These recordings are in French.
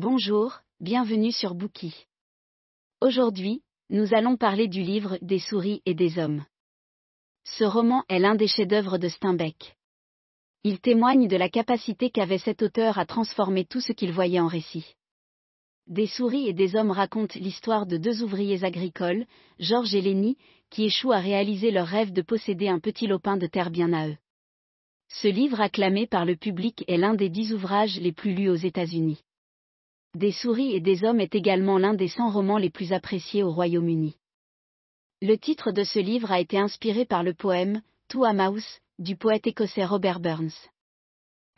Bonjour, bienvenue sur Bookie. Aujourd'hui, nous allons parler du livre Des souris et des hommes. Ce roman est l'un des chefs-d'œuvre de Steinbeck. Il témoigne de la capacité qu'avait cet auteur à transformer tout ce qu'il voyait en récit. Des souris et des hommes racontent l'histoire de deux ouvriers agricoles, Georges et Lenny, qui échouent à réaliser leur rêve de posséder un petit lopin de terre bien à eux. Ce livre acclamé par le public est l'un des dix ouvrages les plus lus aux États-Unis. Des souris et des hommes est également l'un des 100 romans les plus appréciés au Royaume-Uni. Le titre de ce livre a été inspiré par le poème To a Mouse du poète écossais Robert Burns.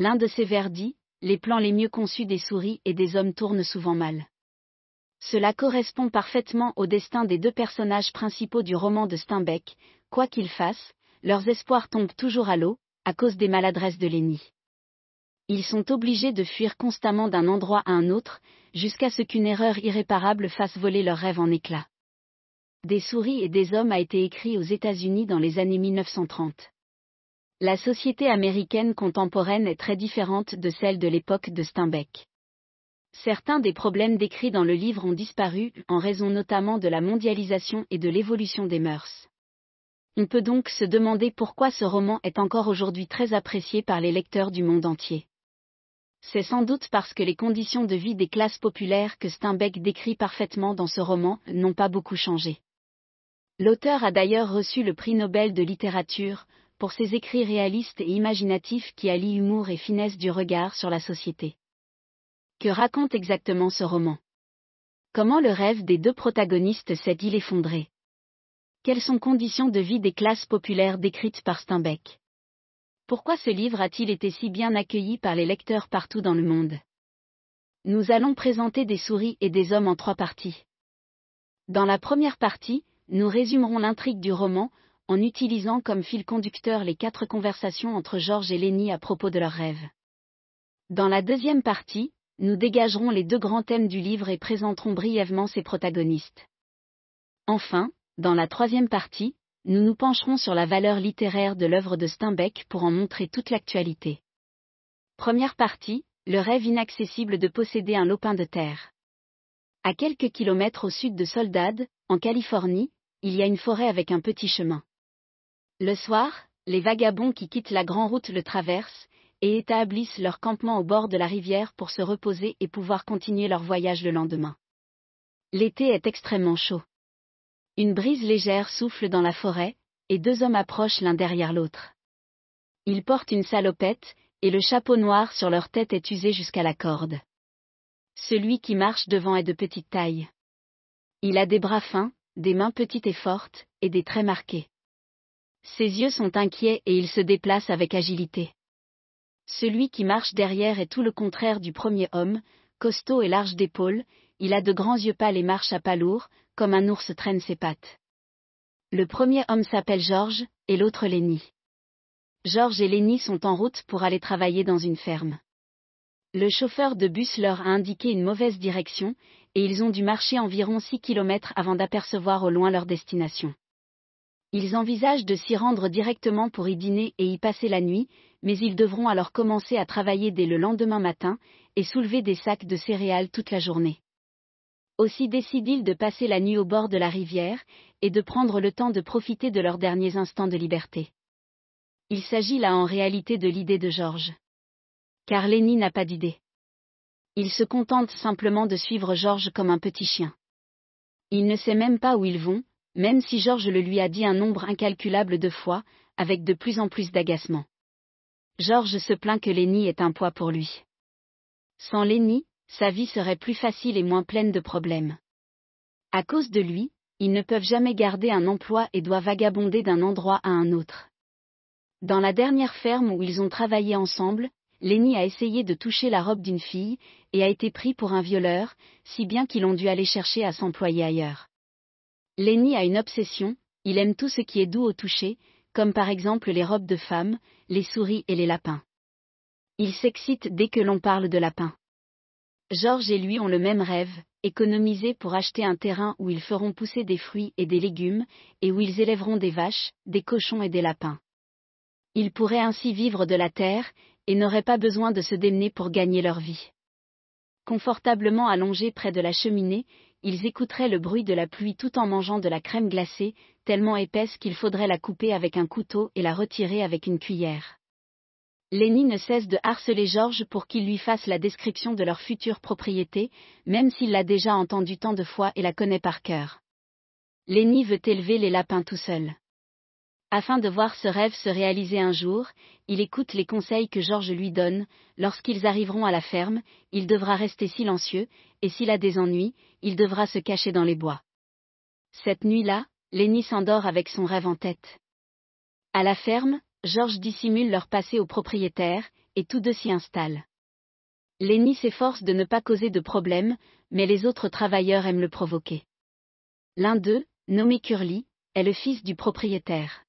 L'un de ses vers dit Les plans les mieux conçus des souris et des hommes tournent souvent mal. Cela correspond parfaitement au destin des deux personnages principaux du roman de Steinbeck, quoi qu'ils fassent, leurs espoirs tombent toujours à l'eau, à cause des maladresses de Lenny ils sont obligés de fuir constamment d'un endroit à un autre, jusqu'à ce qu'une erreur irréparable fasse voler leurs rêves en éclats. Des souris et des hommes a été écrit aux États-Unis dans les années 1930. La société américaine contemporaine est très différente de celle de l'époque de Steinbeck. Certains des problèmes décrits dans le livre ont disparu, en raison notamment de la mondialisation et de l'évolution des mœurs. On peut donc se demander pourquoi ce roman est encore aujourd'hui très apprécié par les lecteurs du monde entier. C'est sans doute parce que les conditions de vie des classes populaires que Steinbeck décrit parfaitement dans ce roman n'ont pas beaucoup changé. L'auteur a d'ailleurs reçu le prix Nobel de littérature, pour ses écrits réalistes et imaginatifs qui allient humour et finesse du regard sur la société. Que raconte exactement ce roman? Comment le rêve des deux protagonistes s'est-il effondré? Quelles sont conditions de vie des classes populaires décrites par Steinbeck? Pourquoi ce livre a-t-il été si bien accueilli par les lecteurs partout dans le monde? Nous allons présenter des souris et des hommes en trois parties. Dans la première partie, nous résumerons l'intrigue du roman, en utilisant comme fil conducteur les quatre conversations entre Georges et Lenny à propos de leurs rêves. Dans la deuxième partie, nous dégagerons les deux grands thèmes du livre et présenterons brièvement ses protagonistes. Enfin, dans la troisième partie, nous nous pencherons sur la valeur littéraire de l'œuvre de Steinbeck pour en montrer toute l'actualité. Première partie, le rêve inaccessible de posséder un lopin de terre. À quelques kilomètres au sud de Soldad, en Californie, il y a une forêt avec un petit chemin. Le soir, les vagabonds qui quittent la grande route le traversent, et établissent leur campement au bord de la rivière pour se reposer et pouvoir continuer leur voyage le lendemain. L'été est extrêmement chaud. Une brise légère souffle dans la forêt, et deux hommes approchent l'un derrière l'autre. Ils portent une salopette, et le chapeau noir sur leur tête est usé jusqu'à la corde. Celui qui marche devant est de petite taille. Il a des bras fins, des mains petites et fortes, et des traits marqués. Ses yeux sont inquiets et il se déplace avec agilité. Celui qui marche derrière est tout le contraire du premier homme, costaud et large d'épaules, il a de grands yeux pâles et marche à pas lourds, comme un ours traîne ses pattes. Le premier homme s'appelle Georges, et l'autre Lenny. Georges et Lenny sont en route pour aller travailler dans une ferme. Le chauffeur de bus leur a indiqué une mauvaise direction, et ils ont dû marcher environ 6 kilomètres avant d'apercevoir au loin leur destination. Ils envisagent de s'y rendre directement pour y dîner et y passer la nuit, mais ils devront alors commencer à travailler dès le lendemain matin, et soulever des sacs de céréales toute la journée. Aussi décident-ils de passer la nuit au bord de la rivière, et de prendre le temps de profiter de leurs derniers instants de liberté. Il s'agit là en réalité de l'idée de Georges. Car Lenny n'a pas d'idée. Il se contente simplement de suivre Georges comme un petit chien. Il ne sait même pas où ils vont, même si Georges le lui a dit un nombre incalculable de fois, avec de plus en plus d'agacement. Georges se plaint que Lenny est un poids pour lui. Sans Lenny, sa vie serait plus facile et moins pleine de problèmes. À cause de lui, ils ne peuvent jamais garder un emploi et doivent vagabonder d'un endroit à un autre. Dans la dernière ferme où ils ont travaillé ensemble, Lenny a essayé de toucher la robe d'une fille, et a été pris pour un violeur, si bien qu'ils ont dû aller chercher à s'employer ailleurs. Lenny a une obsession, il aime tout ce qui est doux au toucher, comme par exemple les robes de femmes, les souris et les lapins. Il s'excite dès que l'on parle de lapins. Georges et lui ont le même rêve, économiser pour acheter un terrain où ils feront pousser des fruits et des légumes, et où ils élèveront des vaches, des cochons et des lapins. Ils pourraient ainsi vivre de la terre, et n'auraient pas besoin de se démener pour gagner leur vie. Confortablement allongés près de la cheminée, ils écouteraient le bruit de la pluie tout en mangeant de la crème glacée, tellement épaisse qu'il faudrait la couper avec un couteau et la retirer avec une cuillère. Lenny ne cesse de harceler George pour qu'il lui fasse la description de leur future propriété, même s'il l'a déjà entendue tant de fois et la connaît par cœur. Lenny veut élever les lapins tout seul. Afin de voir ce rêve se réaliser un jour, il écoute les conseils que George lui donne, lorsqu'ils arriveront à la ferme, il devra rester silencieux, et s'il a des ennuis, il devra se cacher dans les bois. Cette nuit-là, Lenny s'endort avec son rêve en tête. À la ferme, George dissimule leur passé au propriétaire, et tous deux s'y installent. Lenny s'efforce de ne pas causer de problème, mais les autres travailleurs aiment le provoquer. L'un d'eux, nommé Curly, est le fils du propriétaire.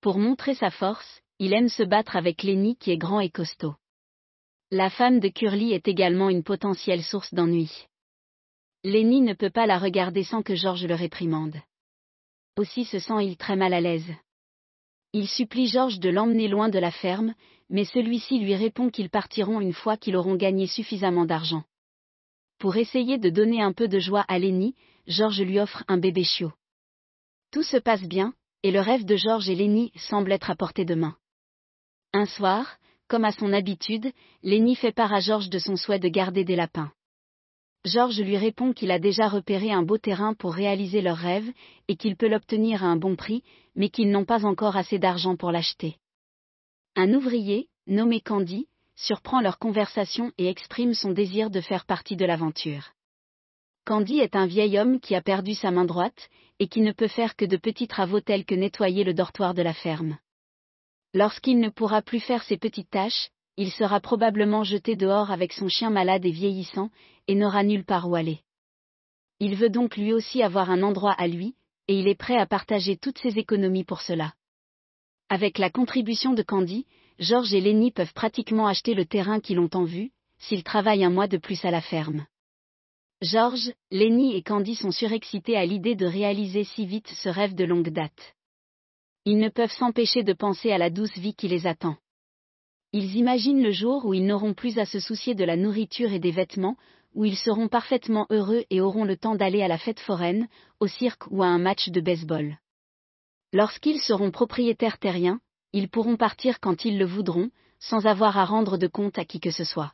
Pour montrer sa force, il aime se battre avec Lenny qui est grand et costaud. La femme de Curly est également une potentielle source d'ennui. Lenny ne peut pas la regarder sans que George le réprimande. Aussi se sent-il très mal à l'aise. Il supplie George de l'emmener loin de la ferme, mais celui-ci lui répond qu'ils partiront une fois qu'ils auront gagné suffisamment d'argent. Pour essayer de donner un peu de joie à Lenny, George lui offre un bébé chiot. Tout se passe bien, et le rêve de George et Lenny semble être à portée de main. Un soir, comme à son habitude, Lenny fait part à George de son souhait de garder des lapins. George lui répond qu'il a déjà repéré un beau terrain pour réaliser leur rêve, et qu'il peut l'obtenir à un bon prix, mais qu'ils n'ont pas encore assez d'argent pour l'acheter. Un ouvrier, nommé Candy, surprend leur conversation et exprime son désir de faire partie de l'aventure. Candy est un vieil homme qui a perdu sa main droite, et qui ne peut faire que de petits travaux tels que nettoyer le dortoir de la ferme. Lorsqu'il ne pourra plus faire ces petites tâches, il sera probablement jeté dehors avec son chien malade et vieillissant, et n'aura nulle part où aller. Il veut donc lui aussi avoir un endroit à lui, et il est prêt à partager toutes ses économies pour cela. Avec la contribution de Candy, George et Lenny peuvent pratiquement acheter le terrain qu'ils ont en vue, s'ils travaillent un mois de plus à la ferme. George, Lenny et Candy sont surexcités à l'idée de réaliser si vite ce rêve de longue date. Ils ne peuvent s'empêcher de penser à la douce vie qui les attend. Ils imaginent le jour où ils n'auront plus à se soucier de la nourriture et des vêtements, où ils seront parfaitement heureux et auront le temps d'aller à la fête foraine, au cirque ou à un match de baseball. Lorsqu'ils seront propriétaires terriens, ils pourront partir quand ils le voudront, sans avoir à rendre de compte à qui que ce soit.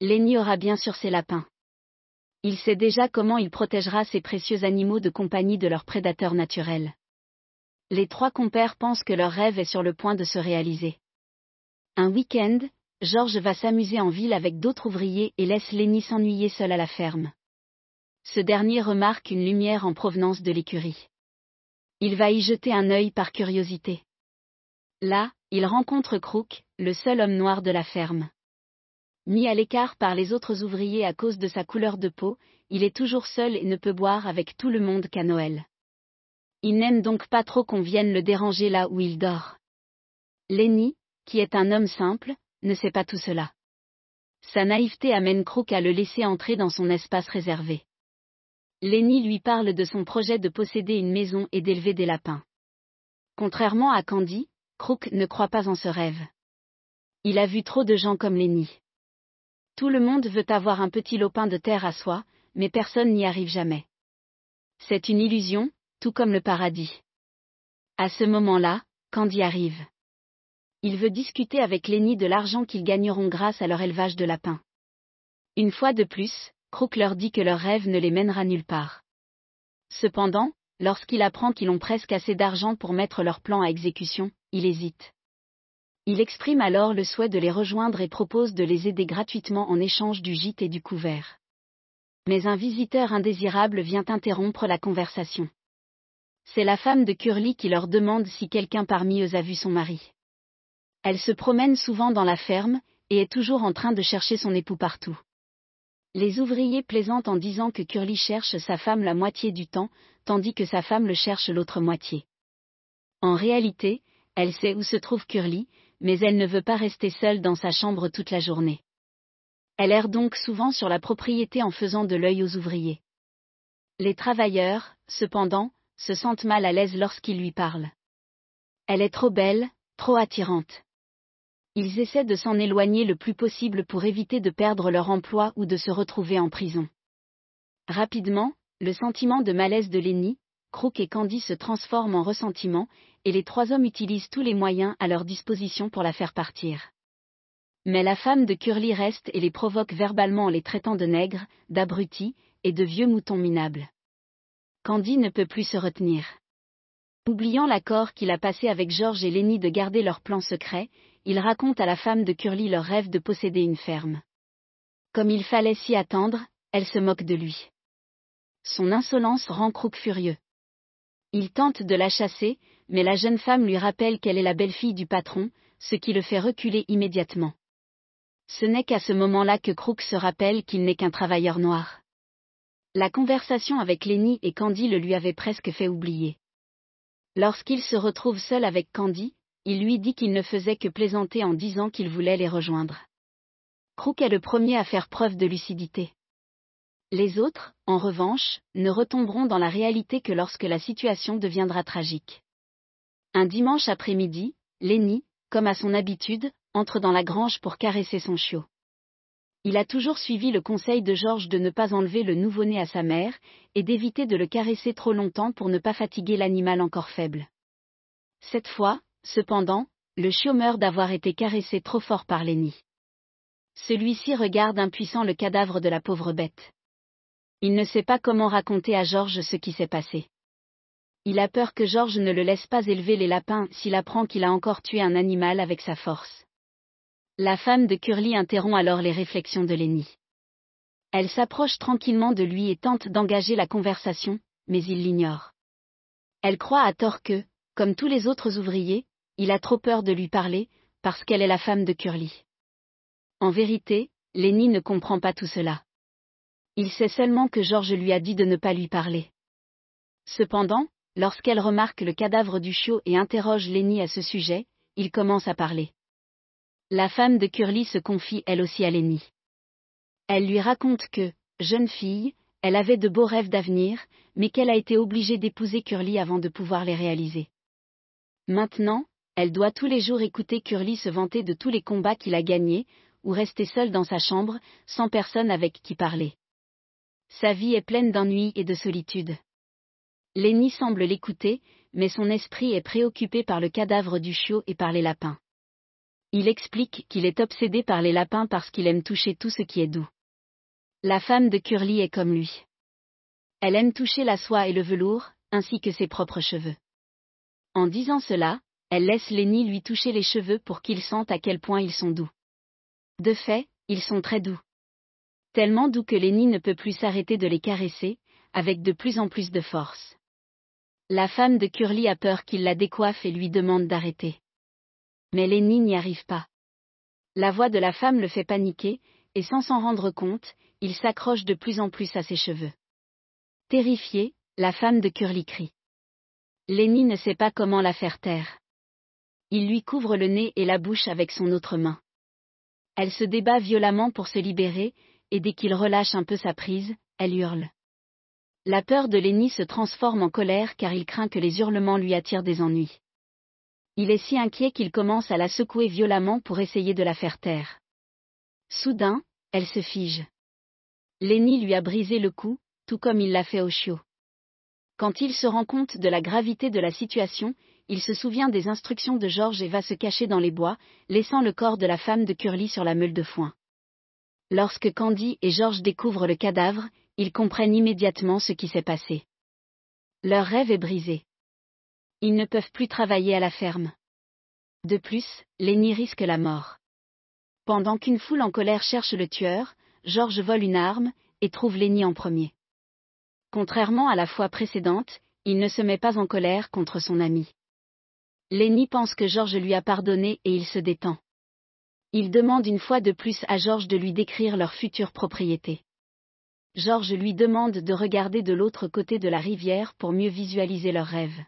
Lenny aura bien sûr ses lapins. Il sait déjà comment il protégera ces précieux animaux de compagnie de leurs prédateurs naturels. Les trois compères pensent que leur rêve est sur le point de se réaliser. Un week-end, Georges va s'amuser en ville avec d'autres ouvriers et laisse Lenny s'ennuyer seul à la ferme. Ce dernier remarque une lumière en provenance de l'écurie. Il va y jeter un œil par curiosité. Là, il rencontre Crook, le seul homme noir de la ferme. Mis à l'écart par les autres ouvriers à cause de sa couleur de peau, il est toujours seul et ne peut boire avec tout le monde qu'à Noël. Il n'aime donc pas trop qu'on vienne le déranger là où il dort. Lenny, qui est un homme simple, ne sait pas tout cela. Sa naïveté amène Crook à le laisser entrer dans son espace réservé. Lenny lui parle de son projet de posséder une maison et d'élever des lapins. Contrairement à Candy, Crook ne croit pas en ce rêve. Il a vu trop de gens comme Lenny. Tout le monde veut avoir un petit lopin de terre à soi, mais personne n'y arrive jamais. C'est une illusion, tout comme le paradis. À ce moment-là, Candy arrive. Il veut discuter avec Lenny de l'argent qu'ils gagneront grâce à leur élevage de lapins. Une fois de plus, Crook leur dit que leur rêve ne les mènera nulle part. Cependant, lorsqu'il apprend qu'ils ont presque assez d'argent pour mettre leur plan à exécution, il hésite. Il exprime alors le souhait de les rejoindre et propose de les aider gratuitement en échange du gîte et du couvert. Mais un visiteur indésirable vient interrompre la conversation. C'est la femme de Curly qui leur demande si quelqu'un parmi eux a vu son mari. Elle se promène souvent dans la ferme, et est toujours en train de chercher son époux partout. Les ouvriers plaisantent en disant que Curly cherche sa femme la moitié du temps, tandis que sa femme le cherche l'autre moitié. En réalité, elle sait où se trouve Curly, mais elle ne veut pas rester seule dans sa chambre toute la journée. Elle erre donc souvent sur la propriété en faisant de l'œil aux ouvriers. Les travailleurs, cependant, se sentent mal à l'aise lorsqu'ils lui parlent. Elle est trop belle, trop attirante. Ils essaient de s'en éloigner le plus possible pour éviter de perdre leur emploi ou de se retrouver en prison. Rapidement, le sentiment de malaise de Lenny, Crook et Candy se transforment en ressentiment, et les trois hommes utilisent tous les moyens à leur disposition pour la faire partir. Mais la femme de Curly reste et les provoque verbalement en les traitant de nègres, d'abrutis, et de vieux moutons minables. Candy ne peut plus se retenir. Oubliant l'accord qu'il a passé avec George et Lenny de garder leur plan secret, il raconte à la femme de Curly leur rêve de posséder une ferme. Comme il fallait s'y attendre, elle se moque de lui. Son insolence rend Crook furieux. Il tente de la chasser, mais la jeune femme lui rappelle qu'elle est la belle-fille du patron, ce qui le fait reculer immédiatement. Ce n'est qu'à ce moment-là que Crook se rappelle qu'il n'est qu'un travailleur noir. La conversation avec Lenny et Candy le lui avait presque fait oublier. Lorsqu'il se retrouve seul avec Candy, il lui dit qu'il ne faisait que plaisanter en disant qu'il voulait les rejoindre. Crook est le premier à faire preuve de lucidité. Les autres, en revanche, ne retomberont dans la réalité que lorsque la situation deviendra tragique. Un dimanche après-midi, Lenny, comme à son habitude, entre dans la grange pour caresser son chiot. Il a toujours suivi le conseil de Georges de ne pas enlever le nouveau-né à sa mère, et d'éviter de le caresser trop longtemps pour ne pas fatiguer l'animal encore faible. Cette fois, cependant, le chiot meurt d'avoir été caressé trop fort par Lenny. Celui-ci regarde impuissant le cadavre de la pauvre bête. Il ne sait pas comment raconter à Georges ce qui s'est passé. Il a peur que Georges ne le laisse pas élever les lapins s'il apprend qu'il a encore tué un animal avec sa force. La femme de Curly interrompt alors les réflexions de Lenny. Elle s'approche tranquillement de lui et tente d'engager la conversation, mais il l'ignore. Elle croit à tort que, comme tous les autres ouvriers, il a trop peur de lui parler, parce qu'elle est la femme de Curly. En vérité, Lenny ne comprend pas tout cela. Il sait seulement que George lui a dit de ne pas lui parler. Cependant, lorsqu'elle remarque le cadavre du chiot et interroge Lenny à ce sujet, il commence à parler. La femme de Curly se confie elle aussi à Lenny. Elle lui raconte que, jeune fille, elle avait de beaux rêves d'avenir, mais qu'elle a été obligée d'épouser Curly avant de pouvoir les réaliser. Maintenant, elle doit tous les jours écouter Curly se vanter de tous les combats qu'il a gagnés, ou rester seule dans sa chambre, sans personne avec qui parler. Sa vie est pleine d'ennui et de solitude. Lenny semble l'écouter, mais son esprit est préoccupé par le cadavre du chiot et par les lapins. Il explique qu'il est obsédé par les lapins parce qu'il aime toucher tout ce qui est doux. La femme de Curly est comme lui. Elle aime toucher la soie et le velours, ainsi que ses propres cheveux. En disant cela, elle laisse Lenny lui toucher les cheveux pour qu'il sente à quel point ils sont doux. De fait, ils sont très doux. Tellement doux que Lenny ne peut plus s'arrêter de les caresser, avec de plus en plus de force. La femme de Curly a peur qu'il la décoiffe et lui demande d'arrêter. Mais Lenny n'y arrive pas. La voix de la femme le fait paniquer, et sans s'en rendre compte, il s'accroche de plus en plus à ses cheveux. Terrifiée, la femme de Curly crie. Lenny ne sait pas comment la faire taire. Il lui couvre le nez et la bouche avec son autre main. Elle se débat violemment pour se libérer, et dès qu'il relâche un peu sa prise, elle hurle. La peur de Lenny se transforme en colère car il craint que les hurlements lui attirent des ennuis. Il est si inquiet qu'il commence à la secouer violemment pour essayer de la faire taire. Soudain, elle se fige. Lenny lui a brisé le cou, tout comme il l'a fait au chiot. Quand il se rend compte de la gravité de la situation, il se souvient des instructions de Georges et va se cacher dans les bois, laissant le corps de la femme de Curly sur la meule de foin. Lorsque Candy et Georges découvrent le cadavre, ils comprennent immédiatement ce qui s'est passé. Leur rêve est brisé. Ils ne peuvent plus travailler à la ferme. De plus, Lenny risque la mort. Pendant qu'une foule en colère cherche le tueur, George vole une arme, et trouve Lenny en premier. Contrairement à la fois précédente, il ne se met pas en colère contre son ami. Lenny pense que George lui a pardonné et il se détend. Il demande une fois de plus à George de lui décrire leur future propriété. George lui demande de regarder de l'autre côté de la rivière pour mieux visualiser leurs rêves.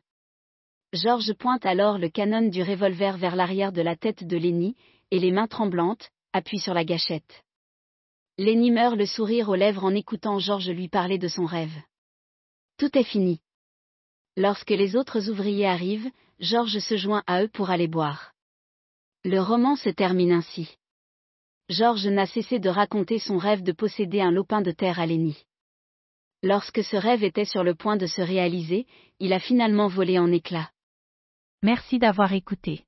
George pointe alors le canon du revolver vers l'arrière de la tête de Lenny, et les mains tremblantes, appuie sur la gâchette. Lenny meurt le sourire aux lèvres en écoutant George lui parler de son rêve. Tout est fini. Lorsque les autres ouvriers arrivent, George se joint à eux pour aller boire. Le roman se termine ainsi. Georges n'a cessé de raconter son rêve de posséder un lopin de terre à Lénie. Lorsque ce rêve était sur le point de se réaliser, il a finalement volé en éclats. Merci d'avoir écouté.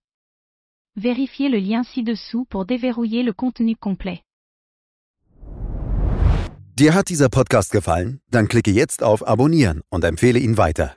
Vérifiez le lien ci-dessous pour déverrouiller le contenu complet. Dir hat dieser Podcast gefallen? Dann klicke jetzt auf Abonnieren und empfehle ihn weiter.